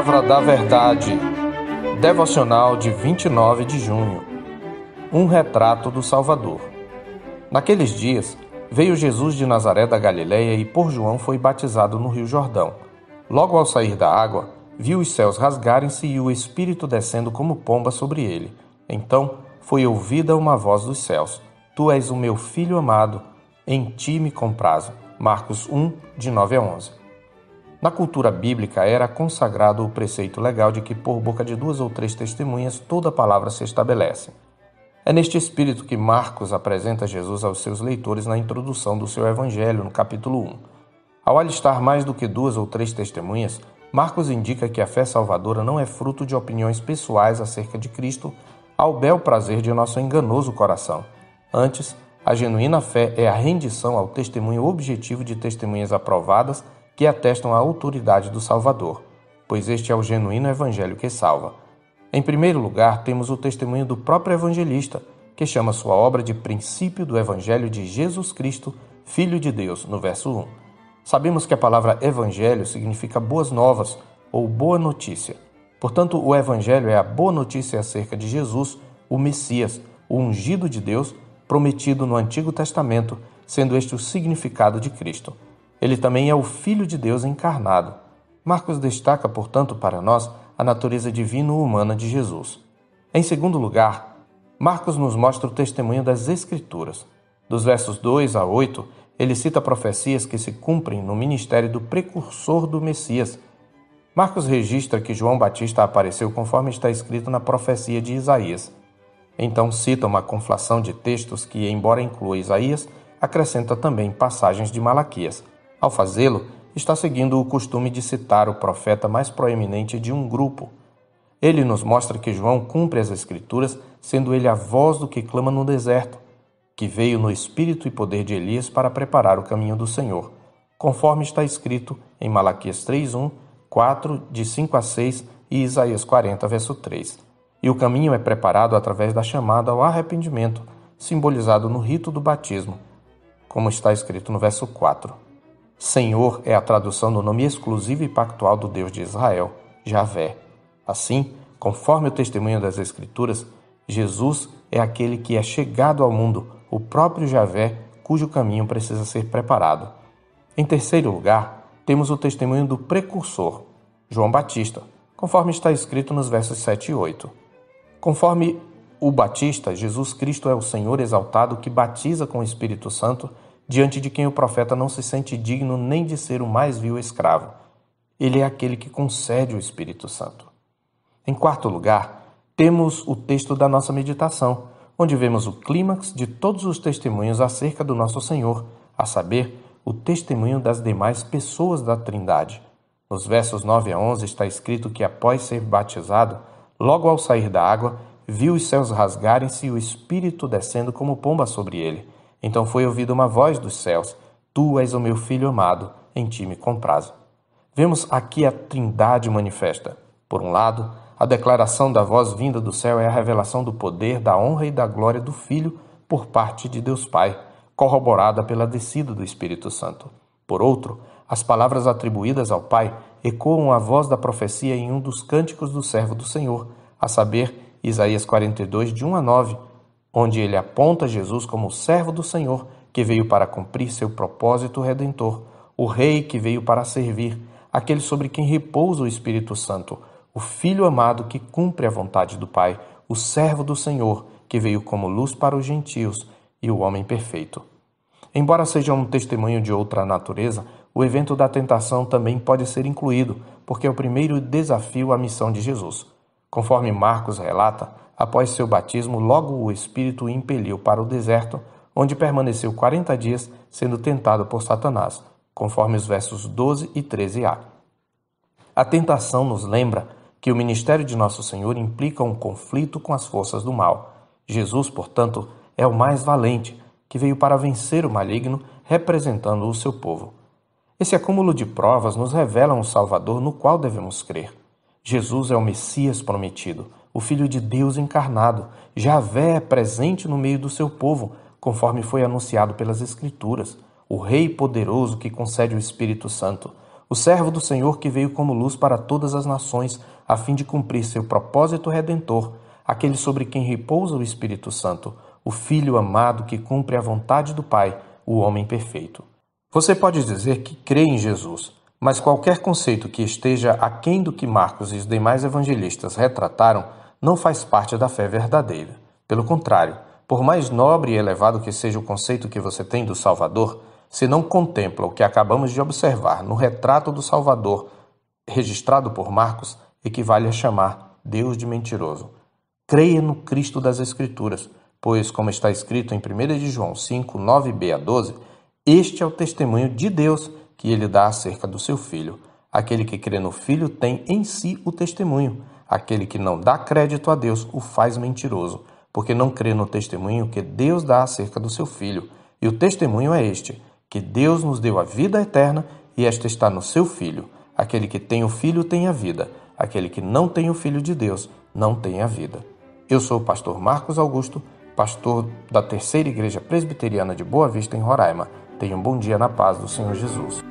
Palavra da Verdade. Devocional de 29 de junho. Um retrato do Salvador. Naqueles dias, veio Jesus de Nazaré da Galiléia e por João foi batizado no Rio Jordão. Logo ao sair da água, viu os céus rasgarem-se e o Espírito descendo como pomba sobre ele. Então foi ouvida uma voz dos céus: Tu és o meu filho amado, em ti me comprazo. Marcos 1, de 9 a 11. Na cultura bíblica era consagrado o preceito legal de que por boca de duas ou três testemunhas toda palavra se estabelece. É neste espírito que Marcos apresenta Jesus aos seus leitores na introdução do seu evangelho, no capítulo 1. Ao alistar mais do que duas ou três testemunhas, Marcos indica que a fé salvadora não é fruto de opiniões pessoais acerca de Cristo ao bel prazer de nosso enganoso coração. Antes, a genuína fé é a rendição ao testemunho objetivo de testemunhas aprovadas que atestam a autoridade do Salvador, pois este é o genuíno evangelho que salva. Em primeiro lugar, temos o testemunho do próprio evangelista, que chama sua obra de princípio do evangelho de Jesus Cristo, Filho de Deus, no verso 1. Sabemos que a palavra evangelho significa boas novas ou boa notícia. Portanto, o evangelho é a boa notícia acerca de Jesus, o Messias, o ungido de Deus, prometido no Antigo Testamento, sendo este o significado de Cristo. Ele também é o Filho de Deus encarnado. Marcos destaca, portanto, para nós a natureza divino-humana de Jesus. Em segundo lugar, Marcos nos mostra o testemunho das Escrituras. Dos versos 2 a 8, ele cita profecias que se cumprem no ministério do precursor do Messias. Marcos registra que João Batista apareceu conforme está escrito na profecia de Isaías. Então cita uma conflação de textos que, embora inclua Isaías, acrescenta também passagens de Malaquias. Ao fazê-lo, está seguindo o costume de citar o profeta mais proeminente de um grupo. Ele nos mostra que João cumpre as Escrituras, sendo ele a voz do que clama no deserto, que veio no espírito e poder de Elias para preparar o caminho do Senhor, conforme está escrito em Malaquias 3:1, 4 de 5 a 6 e Isaías 40 verso 3. E o caminho é preparado através da chamada ao arrependimento, simbolizado no rito do batismo, como está escrito no verso 4. Senhor é a tradução do nome exclusivo e pactual do Deus de Israel, Javé. Assim, conforme o testemunho das Escrituras, Jesus é aquele que é chegado ao mundo, o próprio Javé, cujo caminho precisa ser preparado. Em terceiro lugar, temos o testemunho do precursor, João Batista, conforme está escrito nos versos 7 e 8. Conforme o Batista, Jesus Cristo é o Senhor exaltado que batiza com o Espírito Santo diante de quem o profeta não se sente digno nem de ser o mais vil escravo. Ele é aquele que concede o Espírito Santo. Em quarto lugar, temos o texto da nossa meditação, onde vemos o clímax de todos os testemunhos acerca do nosso Senhor, a saber, o testemunho das demais pessoas da Trindade. Nos versos 9 a 11 está escrito que, após ser batizado, logo ao sair da água, viu os céus rasgarem-se e o Espírito descendo como pomba sobre ele. Então foi ouvida uma voz dos céus: Tu és o meu filho amado, em ti me comprazo. Vemos aqui a Trindade manifesta. Por um lado, a declaração da voz vinda do céu é a revelação do poder, da honra e da glória do Filho por parte de Deus Pai, corroborada pela descida do Espírito Santo. Por outro, as palavras atribuídas ao Pai ecoam a voz da profecia em um dos cânticos do servo do Senhor, a saber, Isaías 42, de 1 a 9, onde ele aponta Jesus como o servo do Senhor, que veio para cumprir seu propósito redentor, o Rei que veio para servir, aquele sobre quem repousa o Espírito Santo, o Filho amado que cumpre a vontade do Pai, o servo do Senhor, que veio como luz para os gentios e o homem perfeito. Embora seja um testemunho de outra natureza, o evento da tentação também pode ser incluído, porque é o primeiro desafio à missão de Jesus. Conforme Marcos relata, Após seu batismo, logo o Espírito o impeliu para o deserto, onde permaneceu quarenta dias sendo tentado por Satanás, conforme os versos 12 e 13a. A tentação nos lembra que o ministério de Nosso Senhor implica um conflito com as forças do mal. Jesus, portanto, é o mais valente, que veio para vencer o maligno, representando o seu povo. Esse acúmulo de provas nos revela um Salvador no qual devemos crer. Jesus é o Messias prometido, o Filho de Deus encarnado. Javé é presente no meio do seu povo, conforme foi anunciado pelas Escrituras. O Rei poderoso que concede o Espírito Santo. o servo do Senhor que veio como luz para todas as nações, a fim de cumprir seu propósito redentor, aquele sobre quem repousa o Espírito Santo, o Filho amado que cumpre a vontade do Pai, o homem perfeito. Você pode dizer que crê em Jesus, mas qualquer conceito que esteja aquém do que Marcos e os demais evangelistas retrataram não faz parte da fé verdadeira. Pelo contrário, por mais nobre e elevado que seja o conceito que você tem do Salvador, se não contempla o que acabamos de observar no retrato do Salvador registrado por Marcos, equivale a chamar Deus de mentiroso. Creia no Cristo das Escrituras, pois, como está escrito em 1 de João 5, 9b a 12, este é o testemunho de Deus que ele dá acerca do seu filho. Aquele que crê no filho tem em si o testemunho. Aquele que não dá crédito a Deus o faz mentiroso, porque não crê no testemunho que Deus dá acerca do seu filho. E o testemunho é este: que Deus nos deu a vida eterna e esta está no seu filho. Aquele que tem o filho tem a vida. Aquele que não tem o filho de Deus não tem a vida. Eu sou o pastor Marcos Augusto, pastor da Terceira Igreja Presbiteriana de Boa Vista, em Roraima. Tenha um bom dia na paz do Senhor Jesus.